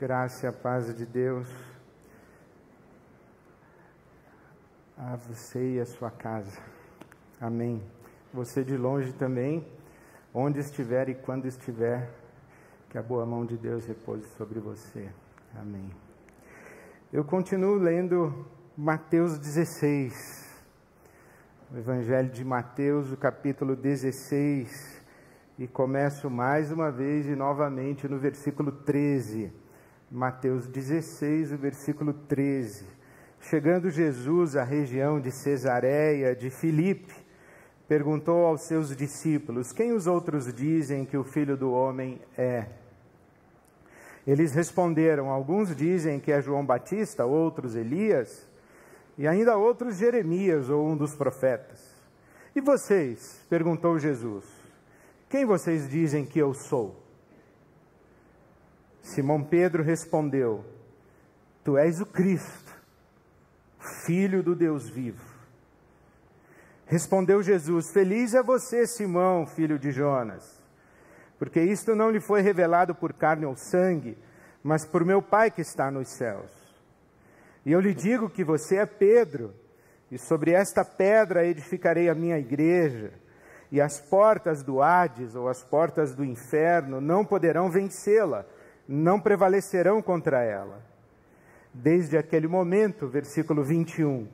graça e a paz de Deus a você e a sua casa. Amém. Você de longe também, onde estiver e quando estiver, que a boa mão de Deus repouse sobre você. Amém. Eu continuo lendo Mateus 16, o Evangelho de Mateus, o capítulo 16, e começo mais uma vez e novamente no versículo 13. Mateus 16, o versículo 13. Chegando Jesus à região de Cesareia de Filipe, perguntou aos seus discípulos: Quem os outros dizem que o filho do homem é? Eles responderam: Alguns dizem que é João Batista, outros Elias, e ainda outros Jeremias ou um dos profetas. E vocês? perguntou Jesus: Quem vocês dizem que eu sou? Simão Pedro respondeu: Tu és o Cristo, filho do Deus vivo. Respondeu Jesus: Feliz é você, Simão, filho de Jonas, porque isto não lhe foi revelado por carne ou sangue, mas por meu Pai que está nos céus. E eu lhe digo que você é Pedro, e sobre esta pedra edificarei a minha igreja, e as portas do Hades ou as portas do inferno não poderão vencê-la, não prevalecerão contra ela. Desde aquele momento, versículo 21,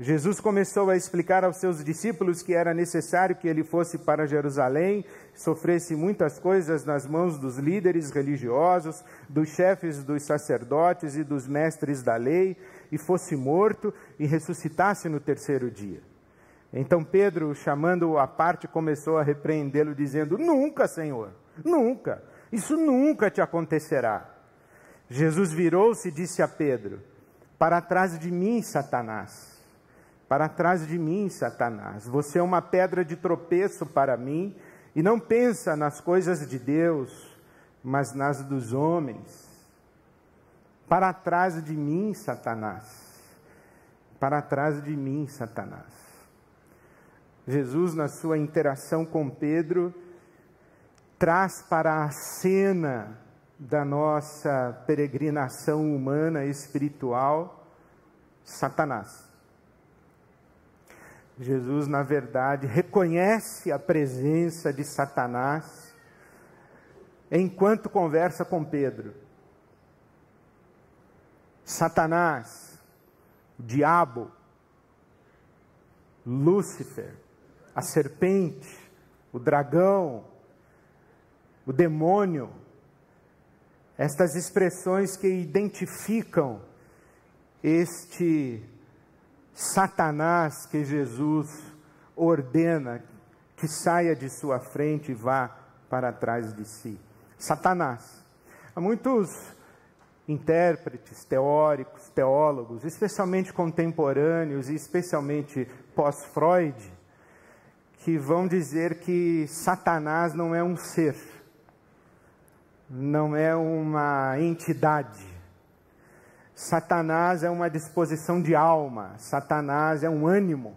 Jesus começou a explicar aos seus discípulos que era necessário que ele fosse para Jerusalém, sofresse muitas coisas nas mãos dos líderes religiosos, dos chefes dos sacerdotes e dos mestres da lei, e fosse morto e ressuscitasse no terceiro dia. Então Pedro, chamando-o à parte, começou a repreendê-lo, dizendo: Nunca, Senhor, nunca, isso nunca te acontecerá. Jesus virou-se e disse a Pedro: Para trás de mim, Satanás para trás de mim, Satanás. Você é uma pedra de tropeço para mim e não pensa nas coisas de Deus, mas nas dos homens. Para trás de mim, Satanás. Para trás de mim, Satanás. Jesus, na sua interação com Pedro, traz para a cena da nossa peregrinação humana e espiritual Satanás. Jesus, na verdade, reconhece a presença de Satanás enquanto conversa com Pedro. Satanás, diabo, Lúcifer, a serpente, o dragão, o demônio, estas expressões que identificam este Satanás que Jesus ordena que saia de sua frente e vá para trás de si. Satanás. Há muitos intérpretes, teóricos, teólogos, especialmente contemporâneos e especialmente pós-Freud, que vão dizer que Satanás não é um ser, não é uma entidade, Satanás é uma disposição de alma, Satanás é um ânimo,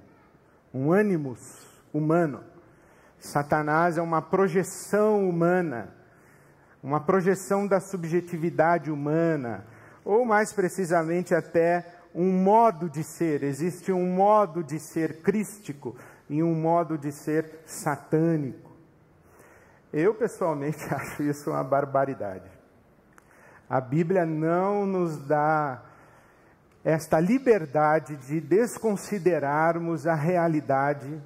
um ânimos humano. Satanás é uma projeção humana, uma projeção da subjetividade humana, ou mais precisamente até um modo de ser. Existe um modo de ser crístico e um modo de ser satânico. Eu pessoalmente acho isso uma barbaridade. A Bíblia não nos dá esta liberdade de desconsiderarmos a realidade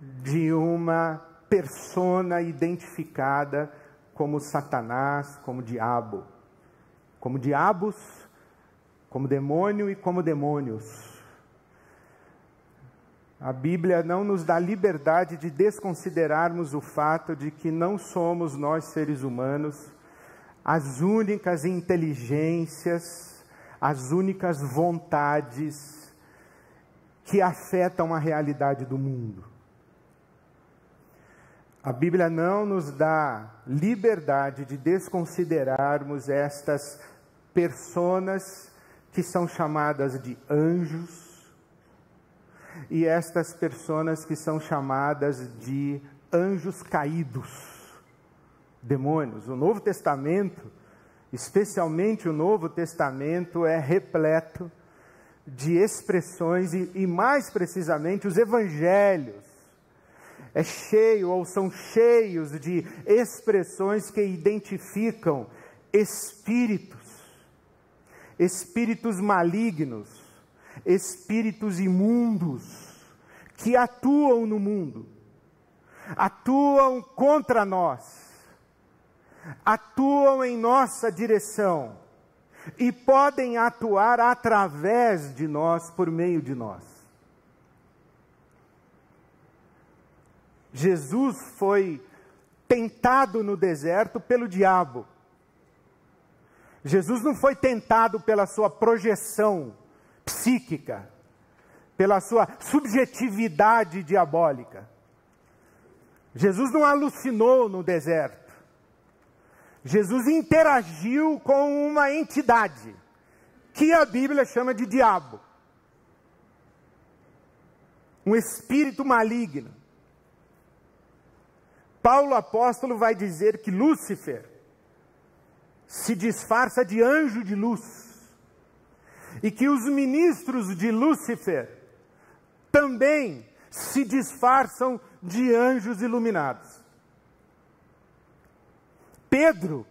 de uma persona identificada como Satanás, como diabo, como diabos, como demônio e como demônios. A Bíblia não nos dá liberdade de desconsiderarmos o fato de que não somos nós seres humanos as únicas inteligências, as únicas vontades que afetam a realidade do mundo. A Bíblia não nos dá liberdade de desconsiderarmos estas personas que são chamadas de anjos e estas personas que são chamadas de anjos caídos demônios. O Novo Testamento especialmente o Novo Testamento, é repleto de expressões, e, e mais precisamente os evangelhos, é cheio ou são cheios de expressões que identificam espíritos, espíritos malignos, espíritos imundos que atuam no mundo, atuam contra nós, atuam em nossa direção e podem atuar através de nós, por meio de nós. Jesus foi tentado no deserto pelo diabo. Jesus não foi tentado pela sua projeção psíquica, pela sua subjetividade diabólica. Jesus não alucinou no deserto. Jesus interagiu com uma entidade que a Bíblia chama de diabo. Um espírito maligno. Paulo apóstolo vai dizer que Lúcifer se disfarça de anjo de luz e que os ministros de Lúcifer também se disfarçam de anjos iluminados. Pedro,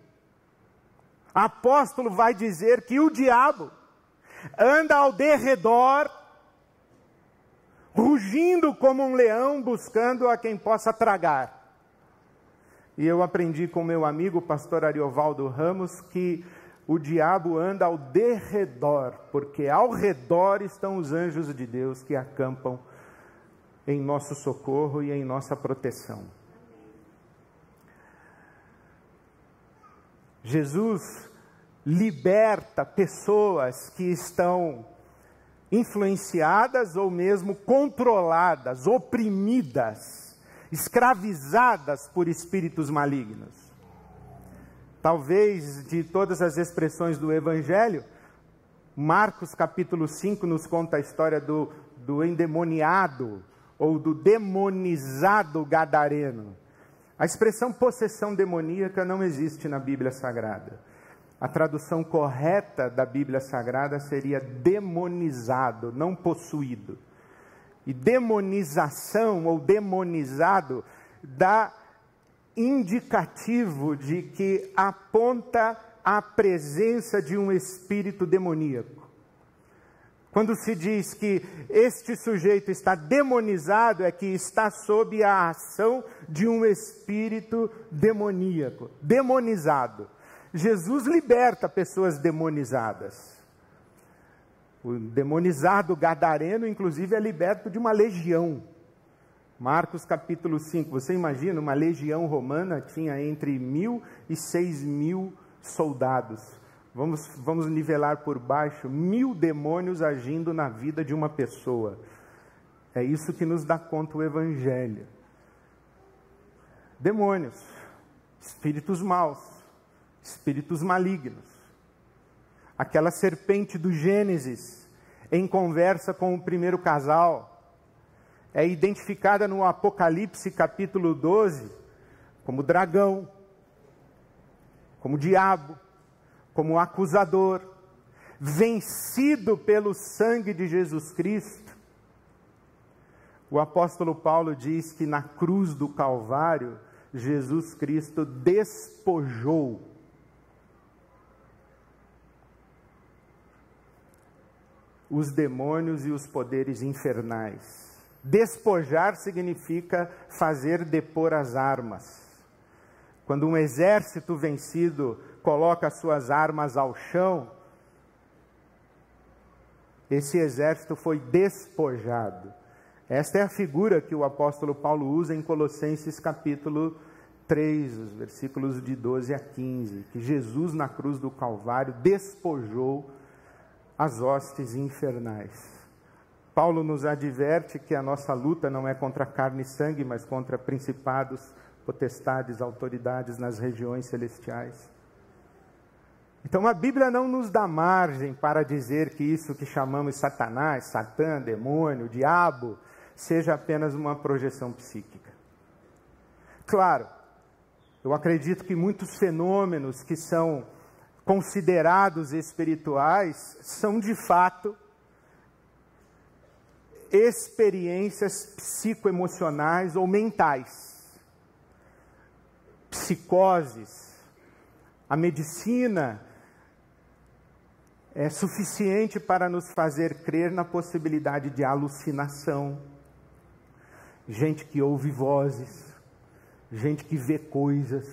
apóstolo, vai dizer que o diabo anda ao derredor, rugindo como um leão, buscando a quem possa tragar. E eu aprendi com meu amigo, pastor Ariovaldo Ramos, que o diabo anda ao derredor, porque ao redor estão os anjos de Deus que acampam em nosso socorro e em nossa proteção. Jesus liberta pessoas que estão influenciadas ou mesmo controladas, oprimidas, escravizadas por espíritos malignos. Talvez de todas as expressões do Evangelho, Marcos capítulo 5 nos conta a história do, do endemoniado ou do demonizado gadareno. A expressão possessão demoníaca não existe na Bíblia Sagrada. A tradução correta da Bíblia Sagrada seria demonizado, não possuído. E demonização ou demonizado dá indicativo de que aponta a presença de um espírito demoníaco. Quando se diz que este sujeito está demonizado, é que está sob a ação de um espírito demoníaco, demonizado. Jesus liberta pessoas demonizadas. O demonizado gadareno, inclusive, é liberto de uma legião. Marcos capítulo 5, você imagina, uma legião romana tinha entre mil e seis mil soldados. Vamos, vamos nivelar por baixo mil demônios agindo na vida de uma pessoa. É isso que nos dá conta o Evangelho. Demônios, espíritos maus, espíritos malignos. Aquela serpente do Gênesis, em conversa com o primeiro casal, é identificada no Apocalipse capítulo 12 como dragão, como diabo como acusador, vencido pelo sangue de Jesus Cristo. O apóstolo Paulo diz que na cruz do Calvário, Jesus Cristo despojou os demônios e os poderes infernais. Despojar significa fazer depor as armas. Quando um exército vencido coloca suas armas ao chão, esse exército foi despojado. Esta é a figura que o apóstolo Paulo usa em Colossenses capítulo 3, os versículos de 12 a 15, que Jesus na cruz do Calvário despojou as hostes infernais. Paulo nos adverte que a nossa luta não é contra carne e sangue, mas contra principados, potestades, autoridades nas regiões celestiais. Então a Bíblia não nos dá margem para dizer que isso que chamamos Satanás, Satã, demônio, diabo, seja apenas uma projeção psíquica. Claro, eu acredito que muitos fenômenos que são considerados espirituais são de fato experiências psicoemocionais ou mentais, psicoses. A medicina é suficiente para nos fazer crer na possibilidade de alucinação. Gente que ouve vozes, gente que vê coisas,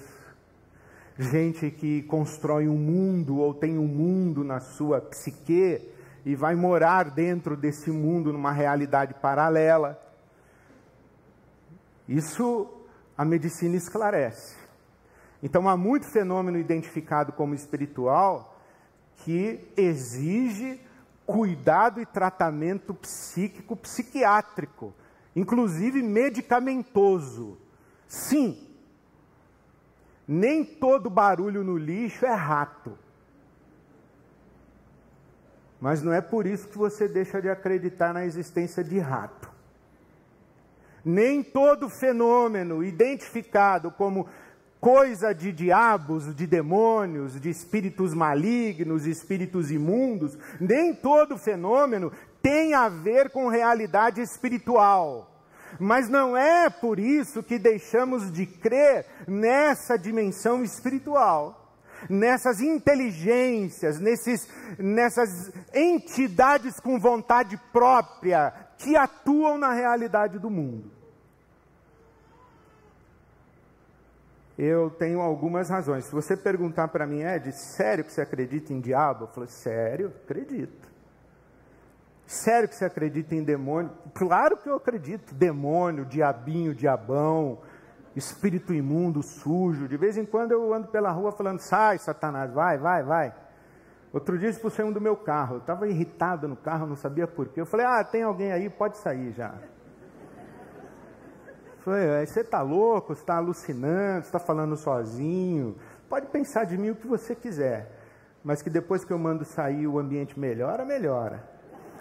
gente que constrói um mundo ou tem um mundo na sua psique e vai morar dentro desse mundo numa realidade paralela. Isso a medicina esclarece. Então há muito fenômeno identificado como espiritual que exige cuidado e tratamento psíquico, psiquiátrico, inclusive medicamentoso. Sim, nem todo barulho no lixo é rato. Mas não é por isso que você deixa de acreditar na existência de rato. Nem todo fenômeno identificado como coisa de diabos, de demônios, de espíritos malignos, espíritos imundos, nem todo fenômeno tem a ver com realidade espiritual. Mas não é por isso que deixamos de crer nessa dimensão espiritual nessas inteligências, nesses, nessas entidades com vontade própria que atuam na realidade do mundo. Eu tenho algumas razões. Se você perguntar para mim, Ed, sério que você acredita em diabo? Eu falo, sério, acredito. Sério que você acredita em demônio? Claro que eu acredito. Demônio, diabinho, diabão, espírito imundo, sujo. De vez em quando eu ando pela rua falando: sai, Satanás, vai, vai, vai. Outro dia expulsei um do meu carro. Eu estava irritado no carro, não sabia porquê. Eu falei: ah, tem alguém aí, pode sair já. Eu falei: você está louco, você está alucinando, você está falando sozinho. Pode pensar de mim o que você quiser. Mas que depois que eu mando sair o ambiente melhora, melhora.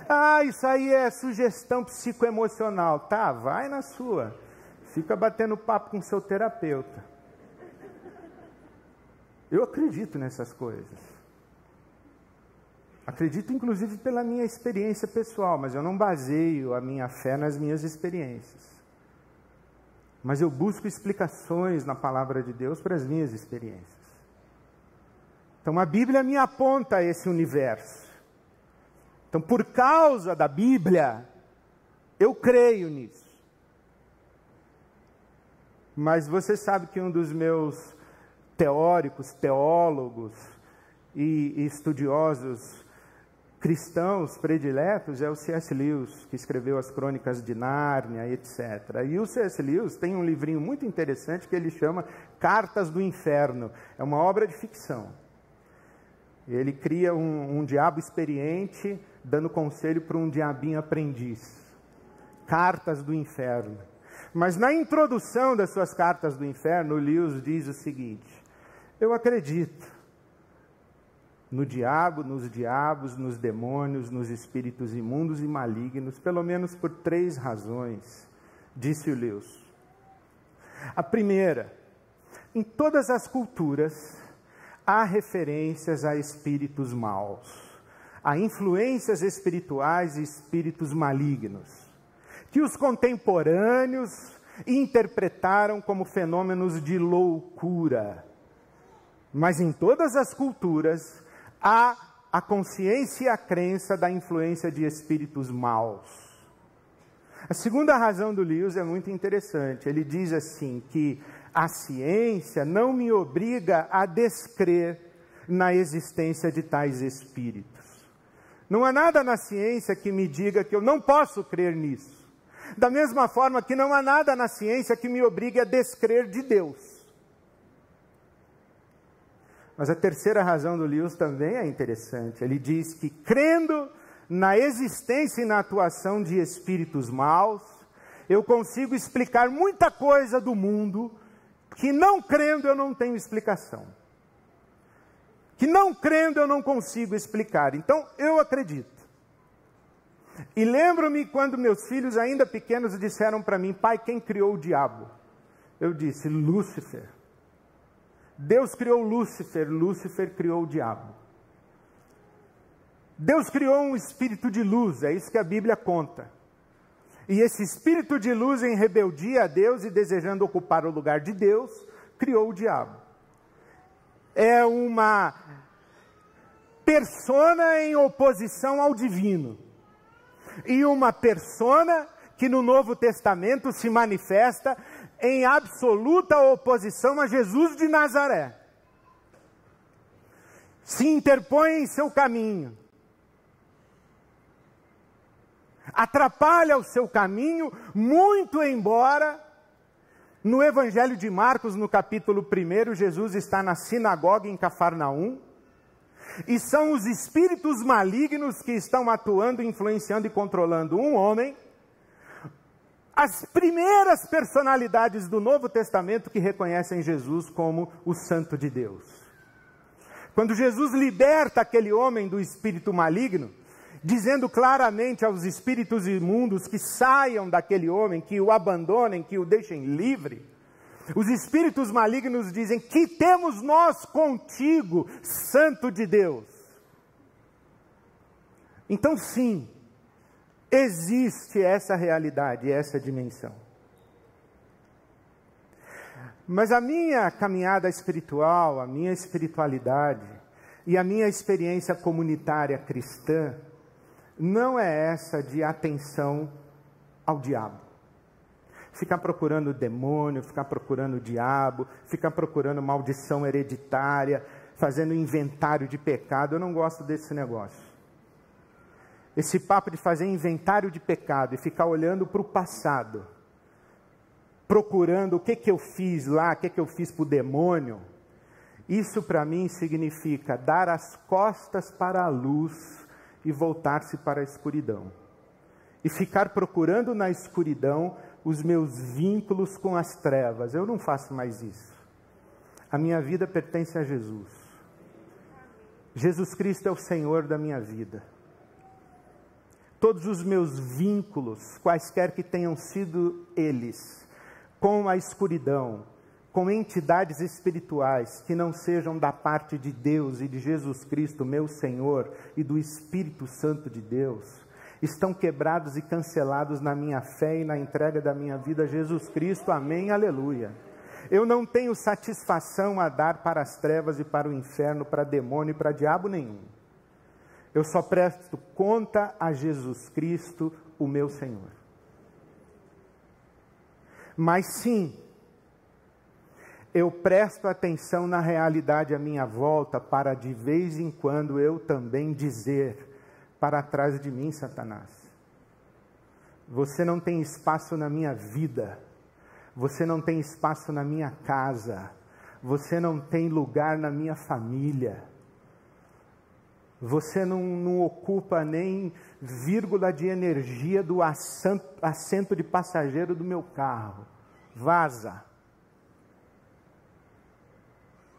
Ah, isso aí é sugestão psicoemocional. Tá, vai na sua. Fica batendo papo com seu terapeuta. Eu acredito nessas coisas. Acredito inclusive pela minha experiência pessoal, mas eu não baseio a minha fé nas minhas experiências. Mas eu busco explicações na palavra de Deus para as minhas experiências. Então a Bíblia me aponta a esse universo. Então, por causa da Bíblia, eu creio nisso. Mas você sabe que um dos meus teóricos, teólogos e estudiosos cristãos prediletos é o C.S. Lewis, que escreveu as Crônicas de Nárnia, etc. E o C.S. Lewis tem um livrinho muito interessante que ele chama Cartas do Inferno. É uma obra de ficção. Ele cria um, um diabo experiente dando conselho para um diabinho aprendiz. Cartas do Inferno. Mas na introdução das suas cartas do inferno, Lewis diz o seguinte: Eu acredito no diabo, nos diabos, nos demônios, nos espíritos imundos e malignos, pelo menos por três razões, disse o Lewis. A primeira, em todas as culturas há referências a espíritos maus, a influências espirituais e espíritos malignos que os contemporâneos interpretaram como fenômenos de loucura. Mas em todas as culturas há a consciência e a crença da influência de espíritos maus. A segunda razão do Lewis é muito interessante. Ele diz assim que a ciência não me obriga a descrer na existência de tais espíritos. Não há nada na ciência que me diga que eu não posso crer nisso. Da mesma forma que não há nada na ciência que me obrigue a descrer de Deus. Mas a terceira razão do Lewis também é interessante. Ele diz que crendo na existência e na atuação de espíritos maus, eu consigo explicar muita coisa do mundo que não crendo eu não tenho explicação. Que não crendo eu não consigo explicar. Então eu acredito. E lembro-me quando meus filhos, ainda pequenos, disseram para mim: Pai, quem criou o diabo? Eu disse: Lúcifer. Deus criou Lúcifer, Lúcifer criou o diabo. Deus criou um espírito de luz, é isso que a Bíblia conta. E esse espírito de luz, em rebeldia a Deus e desejando ocupar o lugar de Deus, criou o diabo. É uma persona em oposição ao divino. E uma persona que no Novo Testamento se manifesta em absoluta oposição a Jesus de Nazaré. Se interpõe em seu caminho, atrapalha o seu caminho, muito embora no Evangelho de Marcos, no capítulo 1, Jesus está na sinagoga em Cafarnaum, e são os espíritos malignos que estão atuando, influenciando e controlando um homem as primeiras personalidades do Novo Testamento que reconhecem Jesus como o Santo de Deus. Quando Jesus liberta aquele homem do espírito maligno, dizendo claramente aos espíritos imundos que saiam daquele homem, que o abandonem, que o deixem livre, os espíritos malignos dizem: Que temos nós contigo, Santo de Deus? Então, sim, Existe essa realidade, essa dimensão. Mas a minha caminhada espiritual, a minha espiritualidade e a minha experiência comunitária cristã não é essa de atenção ao diabo. Ficar procurando demônio, ficar procurando diabo, ficar procurando maldição hereditária, fazendo inventário de pecado, eu não gosto desse negócio. Esse papo de fazer inventário de pecado e ficar olhando para o passado, procurando o que, que eu fiz lá, o que, que eu fiz para o demônio, isso para mim significa dar as costas para a luz e voltar-se para a escuridão. E ficar procurando na escuridão os meus vínculos com as trevas. Eu não faço mais isso. A minha vida pertence a Jesus. Jesus Cristo é o Senhor da minha vida todos os meus vínculos, quaisquer que tenham sido eles, com a escuridão, com entidades espirituais que não sejam da parte de Deus e de Jesus Cristo, meu Senhor, e do Espírito Santo de Deus, estão quebrados e cancelados na minha fé e na entrega da minha vida a Jesus Cristo. Amém, aleluia. Eu não tenho satisfação a dar para as trevas e para o inferno, para demônio e para diabo nenhum. Eu só presto conta a Jesus Cristo, o meu Senhor. Mas sim, eu presto atenção na realidade à minha volta, para de vez em quando eu também dizer: para trás de mim, Satanás. Você não tem espaço na minha vida, você não tem espaço na minha casa, você não tem lugar na minha família você não, não ocupa nem vírgula de energia do assento, assento de passageiro do meu carro. Vaza.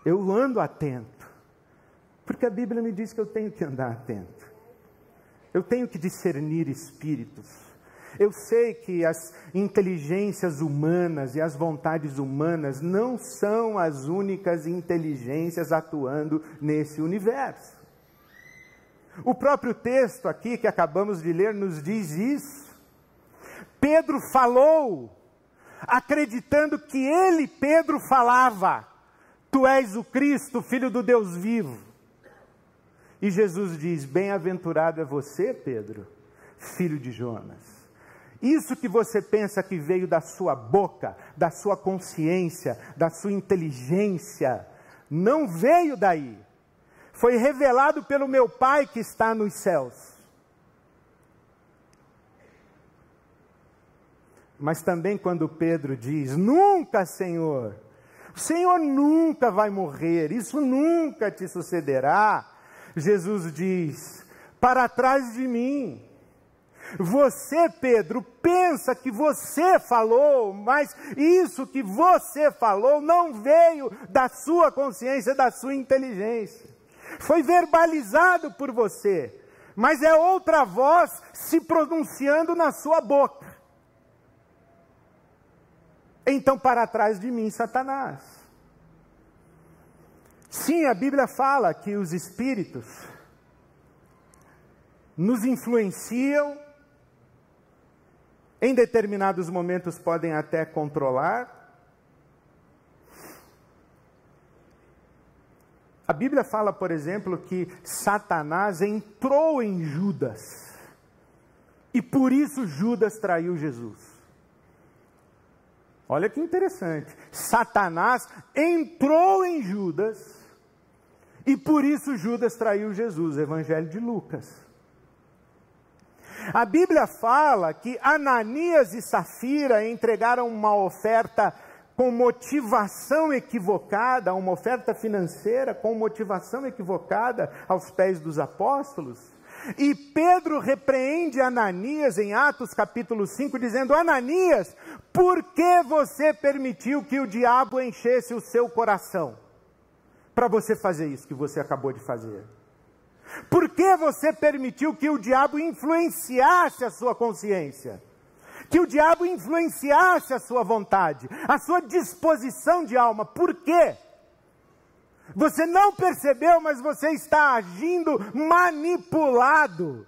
Eu ando atento, porque a Bíblia me diz que eu tenho que andar atento. Eu tenho que discernir espíritos. Eu sei que as inteligências humanas e as vontades humanas não são as únicas inteligências atuando nesse universo. O próprio texto aqui que acabamos de ler nos diz isso. Pedro falou, acreditando que ele, Pedro, falava: Tu és o Cristo, filho do Deus vivo. E Jesus diz: Bem-aventurado é você, Pedro, filho de Jonas. Isso que você pensa que veio da sua boca, da sua consciência, da sua inteligência, não veio daí foi revelado pelo meu Pai que está nos céus. Mas também quando Pedro diz: Nunca, Senhor, o Senhor nunca vai morrer, isso nunca te sucederá. Jesus diz: Para trás de mim. Você, Pedro, pensa que você falou, mas isso que você falou não veio da sua consciência, da sua inteligência foi verbalizado por você, mas é outra voz se pronunciando na sua boca. Então, para trás de mim, Satanás. Sim, a Bíblia fala que os espíritos nos influenciam, em determinados momentos podem até controlar. A Bíblia fala, por exemplo, que Satanás entrou em Judas e por isso Judas traiu Jesus. Olha que interessante. Satanás entrou em Judas e por isso Judas traiu Jesus. Evangelho de Lucas. A Bíblia fala que Ananias e Safira entregaram uma oferta com motivação equivocada, uma oferta financeira com motivação equivocada aos pés dos apóstolos. E Pedro repreende Ananias em Atos capítulo 5, dizendo: Ananias, por que você permitiu que o diabo enchesse o seu coração? Para você fazer isso que você acabou de fazer. Por que você permitiu que o diabo influenciasse a sua consciência? Que o diabo influenciasse a sua vontade, a sua disposição de alma. Por quê? Você não percebeu, mas você está agindo manipulado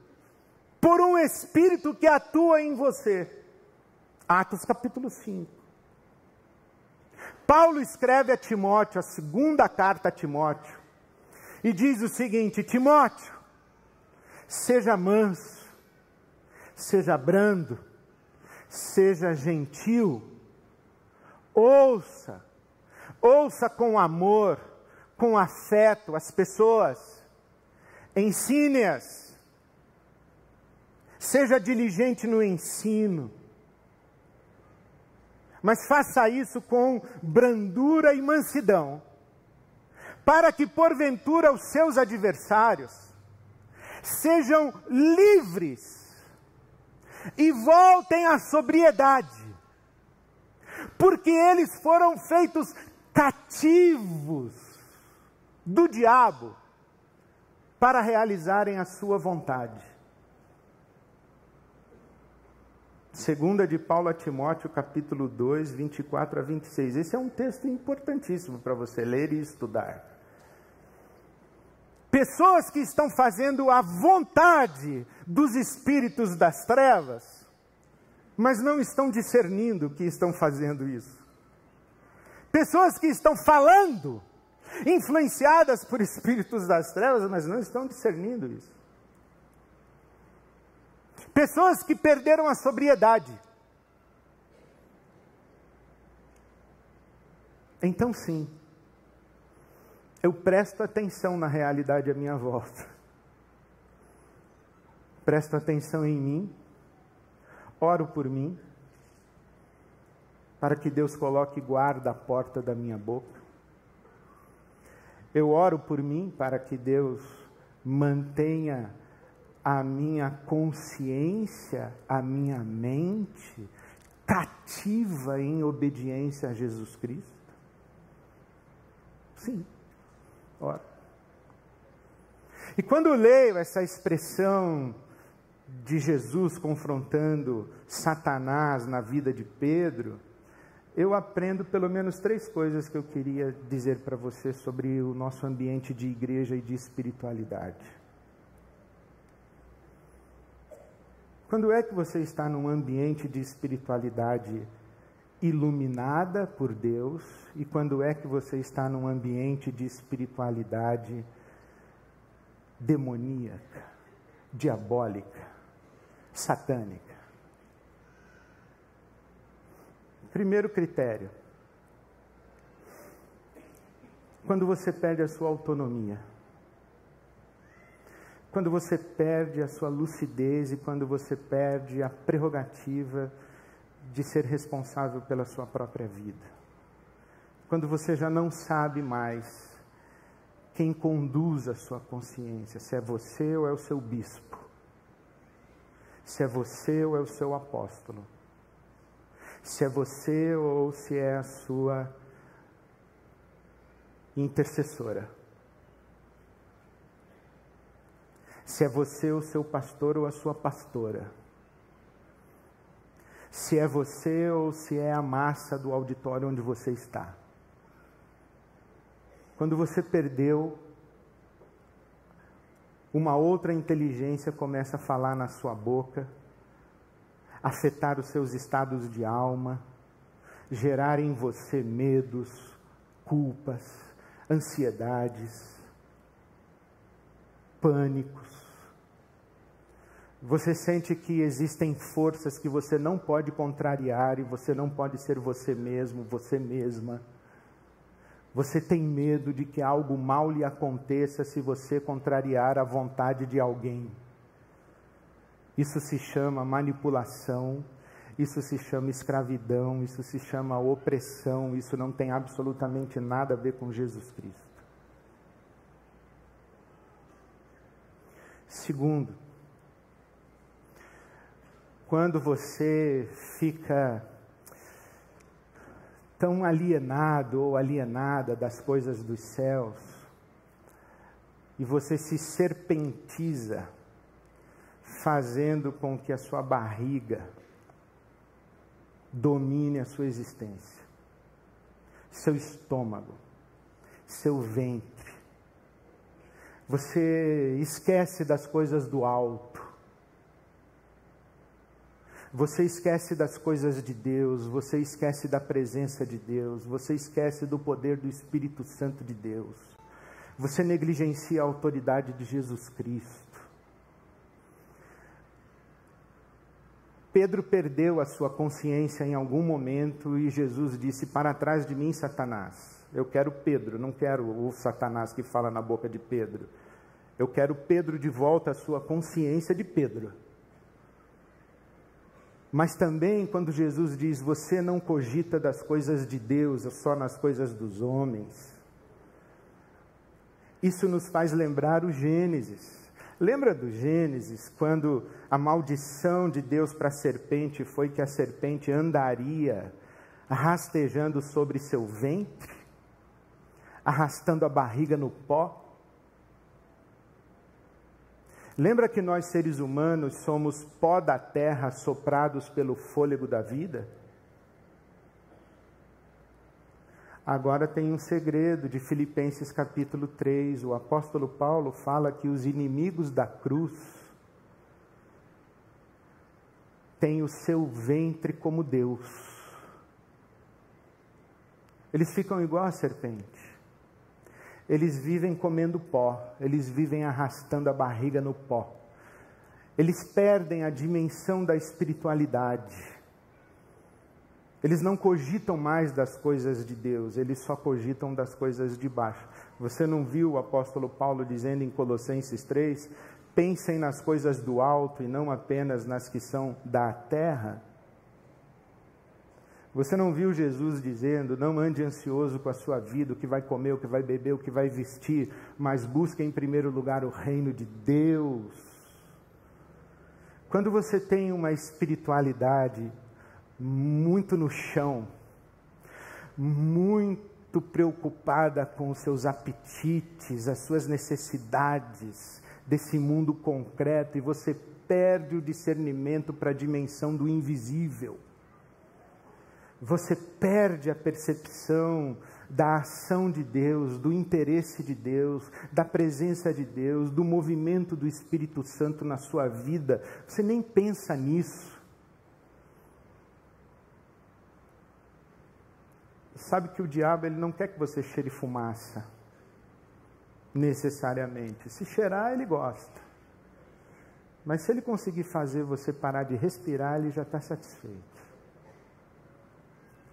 por um espírito que atua em você. Atos capítulo 5. Paulo escreve a Timóteo, a segunda carta a Timóteo, e diz o seguinte: Timóteo, seja manso, seja brando, seja gentil, ouça, ouça com amor com afeto as pessoas, ensine-as, seja diligente no ensino, mas faça isso com brandura e mansidão, para que porventura os seus adversários sejam livres e voltem à sobriedade, porque eles foram feitos cativos do diabo para realizarem a sua vontade. Segunda de Paulo a Timóteo, capítulo 2, 24 a 26. Esse é um texto importantíssimo para você ler e estudar. Pessoas que estão fazendo a vontade dos espíritos das trevas, mas não estão discernindo que estão fazendo isso. Pessoas que estão falando influenciadas por espíritos das trevas, mas não estão discernindo isso. Pessoas que perderam a sobriedade. Então, sim, eu presto atenção na realidade à minha volta. Presto atenção em mim, oro por mim, para que Deus coloque guarda à porta da minha boca eu oro por mim para que Deus mantenha a minha consciência, a minha mente cativa em obediência a Jesus Cristo? Sim, oro. E quando leio essa expressão de Jesus confrontando Satanás na vida de Pedro, eu aprendo pelo menos três coisas que eu queria dizer para você sobre o nosso ambiente de igreja e de espiritualidade. Quando é que você está num ambiente de espiritualidade iluminada por Deus? E quando é que você está num ambiente de espiritualidade demoníaca, diabólica, satânica? Primeiro critério: quando você perde a sua autonomia, quando você perde a sua lucidez e quando você perde a prerrogativa de ser responsável pela sua própria vida. Quando você já não sabe mais quem conduz a sua consciência, se é você ou é o seu bispo, se é você ou é o seu apóstolo se é você ou se é a sua intercessora. Se é você o seu pastor ou a sua pastora. Se é você ou se é a massa do auditório onde você está. quando você perdeu, uma outra inteligência começa a falar na sua boca, afetar os seus estados de alma, gerar em você medos, culpas, ansiedades, pânicos. Você sente que existem forças que você não pode contrariar e você não pode ser você mesmo, você mesma. Você tem medo de que algo mal lhe aconteça se você contrariar a vontade de alguém. Isso se chama manipulação, isso se chama escravidão, isso se chama opressão, isso não tem absolutamente nada a ver com Jesus Cristo. Segundo, quando você fica tão alienado ou alienada das coisas dos céus, e você se serpentiza, fazendo com que a sua barriga domine a sua existência, seu estômago, seu ventre. Você esquece das coisas do alto, você esquece das coisas de Deus, você esquece da presença de Deus, você esquece do poder do Espírito Santo de Deus. Você negligencia a autoridade de Jesus Cristo. Pedro perdeu a sua consciência em algum momento e Jesus disse: Para trás de mim, Satanás. Eu quero Pedro, não quero o Satanás que fala na boca de Pedro. Eu quero Pedro de volta à sua consciência de Pedro. Mas também quando Jesus diz: Você não cogita das coisas de Deus, só nas coisas dos homens. Isso nos faz lembrar o Gênesis. Lembra do Gênesis, quando a maldição de Deus para a serpente foi que a serpente andaria rastejando sobre seu ventre, arrastando a barriga no pó? Lembra que nós seres humanos somos pó da terra soprados pelo fôlego da vida? Agora tem um segredo de Filipenses capítulo 3. O apóstolo Paulo fala que os inimigos da cruz têm o seu ventre como Deus. Eles ficam igual a serpente eles vivem comendo pó, eles vivem arrastando a barriga no pó. Eles perdem a dimensão da espiritualidade. Eles não cogitam mais das coisas de Deus, eles só cogitam das coisas de baixo. Você não viu o apóstolo Paulo dizendo em Colossenses 3: pensem nas coisas do alto e não apenas nas que são da terra? Você não viu Jesus dizendo: não ande ansioso com a sua vida, o que vai comer, o que vai beber, o que vai vestir, mas busque em primeiro lugar o reino de Deus. Quando você tem uma espiritualidade muito no chão, muito preocupada com os seus apetites, as suas necessidades desse mundo concreto, e você perde o discernimento para a dimensão do invisível você perde a percepção da ação de Deus, do interesse de Deus, da presença de Deus, do movimento do Espírito Santo na sua vida. Você nem pensa nisso. Sabe que o diabo ele não quer que você cheire fumaça, necessariamente. Se cheirar, ele gosta. Mas se ele conseguir fazer você parar de respirar, ele já está satisfeito.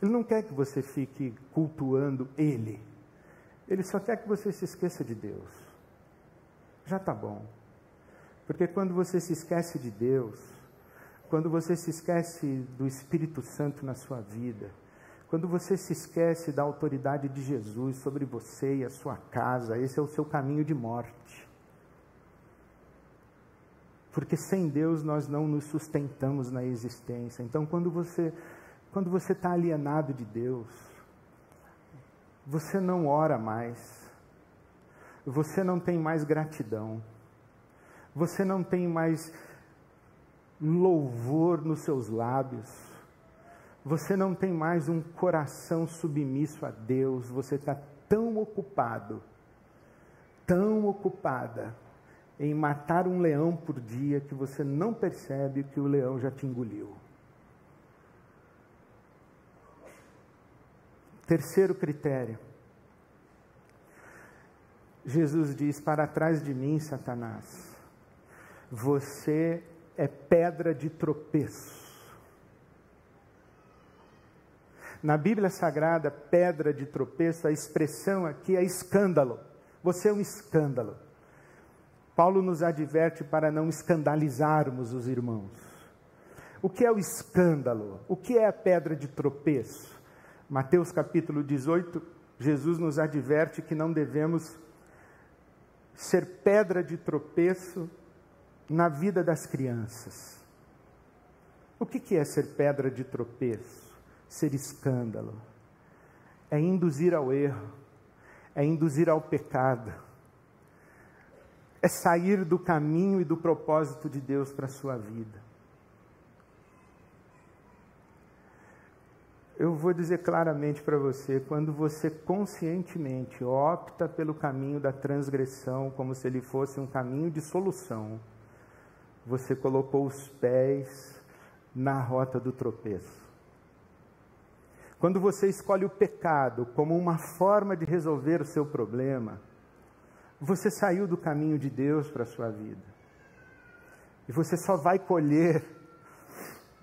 Ele não quer que você fique cultuando Ele. Ele só quer que você se esqueça de Deus. Já está bom. Porque quando você se esquece de Deus, quando você se esquece do Espírito Santo na sua vida, quando você se esquece da autoridade de Jesus sobre você e a sua casa, esse é o seu caminho de morte. Porque sem Deus nós não nos sustentamos na existência. Então, quando você quando você está alienado de Deus, você não ora mais, você não tem mais gratidão, você não tem mais louvor nos seus lábios, você não tem mais um coração submisso a Deus, você está tão ocupado, tão ocupada em matar um leão por dia que você não percebe que o leão já te engoliu. Terceiro critério. Jesus diz: Para trás de mim, Satanás, você é pedra de tropeço. Na Bíblia Sagrada, pedra de tropeço, a expressão aqui é escândalo. Você é um escândalo. Paulo nos adverte para não escandalizarmos os irmãos. O que é o escândalo? O que é a pedra de tropeço? Mateus capítulo 18, Jesus nos adverte que não devemos ser pedra de tropeço na vida das crianças. O que é ser pedra de tropeço? ser escândalo, é induzir ao erro, é induzir ao pecado, é sair do caminho e do propósito de Deus para a sua vida. Eu vou dizer claramente para você: quando você conscientemente opta pelo caminho da transgressão, como se ele fosse um caminho de solução, você colocou os pés na rota do tropeço. Quando você escolhe o pecado como uma forma de resolver o seu problema, você saiu do caminho de Deus para a sua vida. E você só vai colher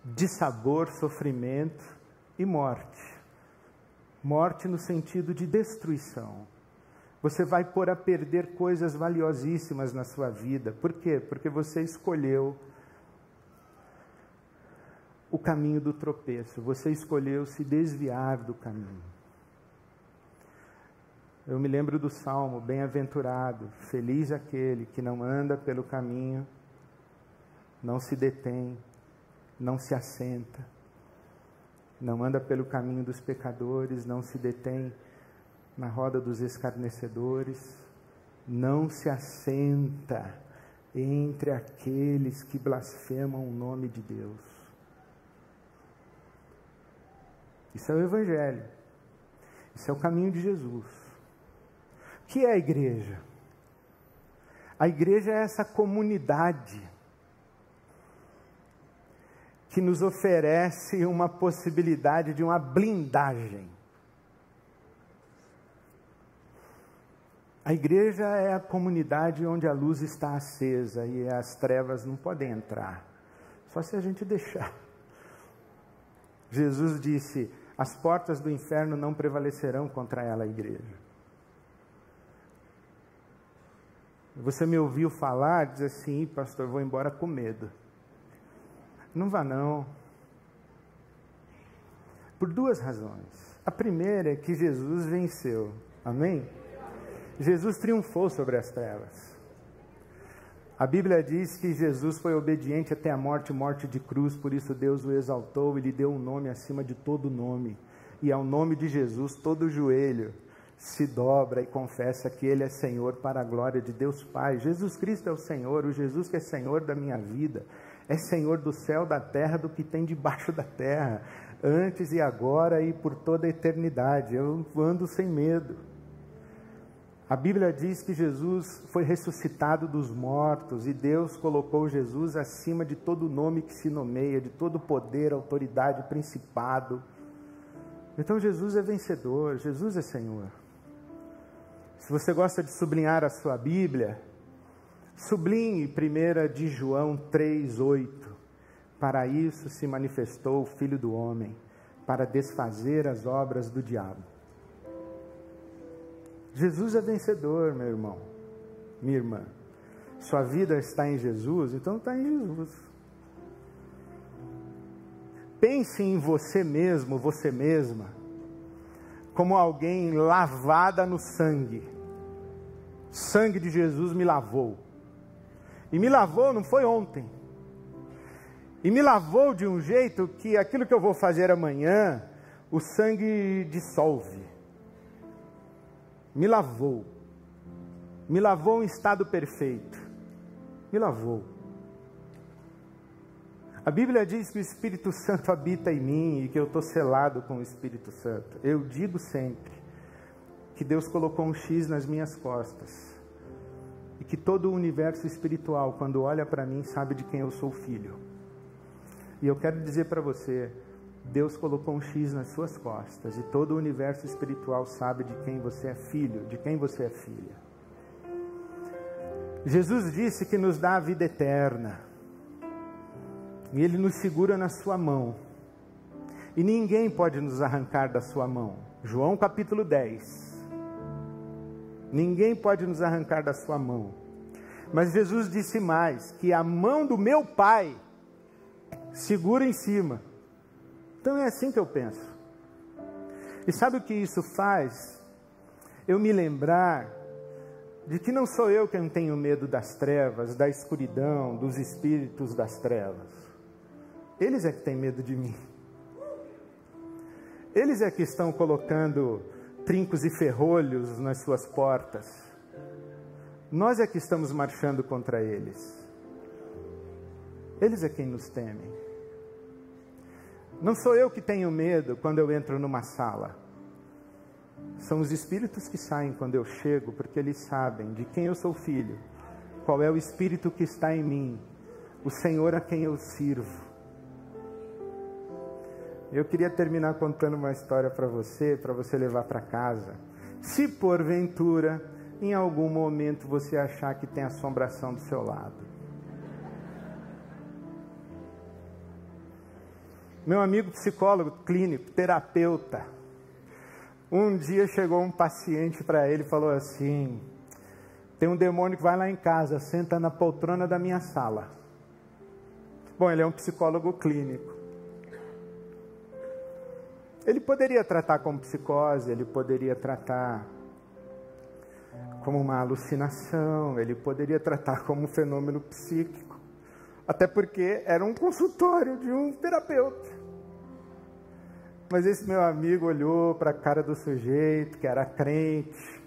dissabor, sofrimento e morte. Morte no sentido de destruição. Você vai pôr a perder coisas valiosíssimas na sua vida. Por quê? Porque você escolheu o caminho do tropeço, você escolheu se desviar do caminho. Eu me lembro do salmo: Bem-aventurado, feliz aquele que não anda pelo caminho, não se detém, não se assenta, não anda pelo caminho dos pecadores, não se detém na roda dos escarnecedores, não se assenta entre aqueles que blasfemam o nome de Deus. Isso é o Evangelho. Isso é o caminho de Jesus. O que é a igreja? A igreja é essa comunidade que nos oferece uma possibilidade de uma blindagem. A igreja é a comunidade onde a luz está acesa e as trevas não podem entrar, só se a gente deixar. Jesus disse: as portas do inferno não prevalecerão contra ela, a igreja. Você me ouviu falar, diz assim, pastor, vou embora com medo. Não vá não. Por duas razões. A primeira é que Jesus venceu. Amém? Jesus triunfou sobre as trevas. A Bíblia diz que Jesus foi obediente até a morte, morte de cruz, por isso Deus o exaltou e lhe deu um nome acima de todo nome. E ao nome de Jesus, todo joelho se dobra e confessa que Ele é Senhor para a glória de Deus Pai. Jesus Cristo é o Senhor, o Jesus que é Senhor da minha vida, é Senhor do céu, da terra, do que tem debaixo da terra, antes e agora e por toda a eternidade. Eu ando sem medo. A Bíblia diz que Jesus foi ressuscitado dos mortos e Deus colocou Jesus acima de todo nome que se nomeia, de todo poder, autoridade, principado. Então Jesus é vencedor, Jesus é Senhor. Se você gosta de sublinhar a sua Bíblia, sublinhe 1 de João 3,8. Para isso se manifestou o Filho do Homem, para desfazer as obras do diabo. Jesus é vencedor, meu irmão, minha irmã. Sua vida está em Jesus, então está em Jesus. Pense em você mesmo, você mesma, como alguém lavada no sangue. sangue de Jesus me lavou. E me lavou não foi ontem. E me lavou de um jeito que aquilo que eu vou fazer amanhã, o sangue dissolve me lavou, me lavou em estado perfeito, me lavou. A Bíblia diz que o Espírito Santo habita em mim e que eu estou selado com o Espírito Santo. Eu digo sempre que Deus colocou um X nas minhas costas. Que todo o universo espiritual, quando olha para mim, sabe de quem eu sou filho. E eu quero dizer para você, Deus colocou um X nas suas costas e todo o universo espiritual sabe de quem você é filho, de quem você é filha. Jesus disse que nos dá a vida eterna. E Ele nos segura na sua mão. E ninguém pode nos arrancar da sua mão. João capítulo 10. Ninguém pode nos arrancar da sua mão. Mas Jesus disse mais: que a mão do meu Pai segura em cima. Então é assim que eu penso. E sabe o que isso faz? Eu me lembrar de que não sou eu quem tenho medo das trevas, da escuridão, dos espíritos das trevas. Eles é que têm medo de mim. Eles é que estão colocando trincos e ferrolhos nas suas portas. Nós é que estamos marchando contra eles. Eles é quem nos temem. Não sou eu que tenho medo quando eu entro numa sala. São os espíritos que saem quando eu chego, porque eles sabem de quem eu sou filho, qual é o espírito que está em mim, o Senhor a quem eu sirvo. Eu queria terminar contando uma história para você, para você levar para casa. Se porventura, em algum momento você achar que tem assombração do seu lado. Meu amigo psicólogo clínico, terapeuta, um dia chegou um paciente para ele e falou assim: tem um demônio que vai lá em casa, senta na poltrona da minha sala. Bom, ele é um psicólogo clínico. Ele poderia tratar como psicose, ele poderia tratar como uma alucinação, ele poderia tratar como um fenômeno psíquico. Até porque era um consultório de um terapeuta. Mas esse meu amigo olhou para a cara do sujeito, que era crente,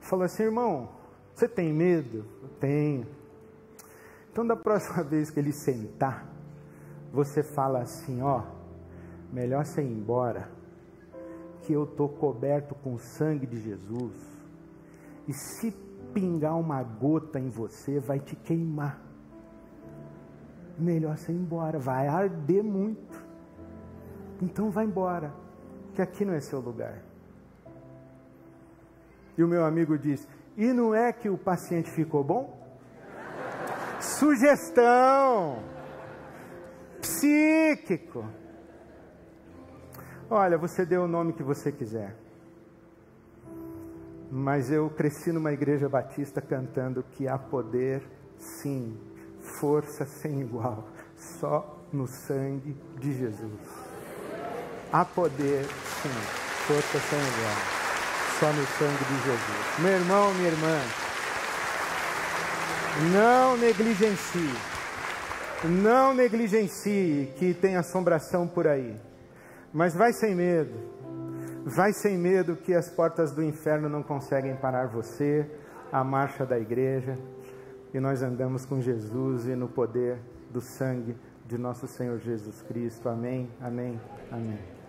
falou assim: irmão, você tem medo? Eu tenho. Então, da próxima vez que ele sentar, você fala assim: ó, melhor você ir embora, que eu estou coberto com o sangue de Jesus, se pingar uma gota em você, vai te queimar melhor você ir embora, vai arder muito. Então vai embora, que aqui não é seu lugar. E o meu amigo diz: E não é que o paciente ficou bom? Sugestão psíquico. Olha, você deu o nome que você quiser. Mas eu cresci numa igreja batista cantando que há poder, sim, força sem igual, só no sangue de Jesus. Há poder, sim, força sem igual, só no sangue de Jesus. Meu irmão, minha irmã, não negligencie, não negligencie que tem assombração por aí, mas vai sem medo, vai sem medo que as portas do inferno não conseguem parar você, a marcha da igreja, e nós andamos com Jesus e no poder do sangue de nosso Senhor Jesus Cristo. Amém, amém, amém.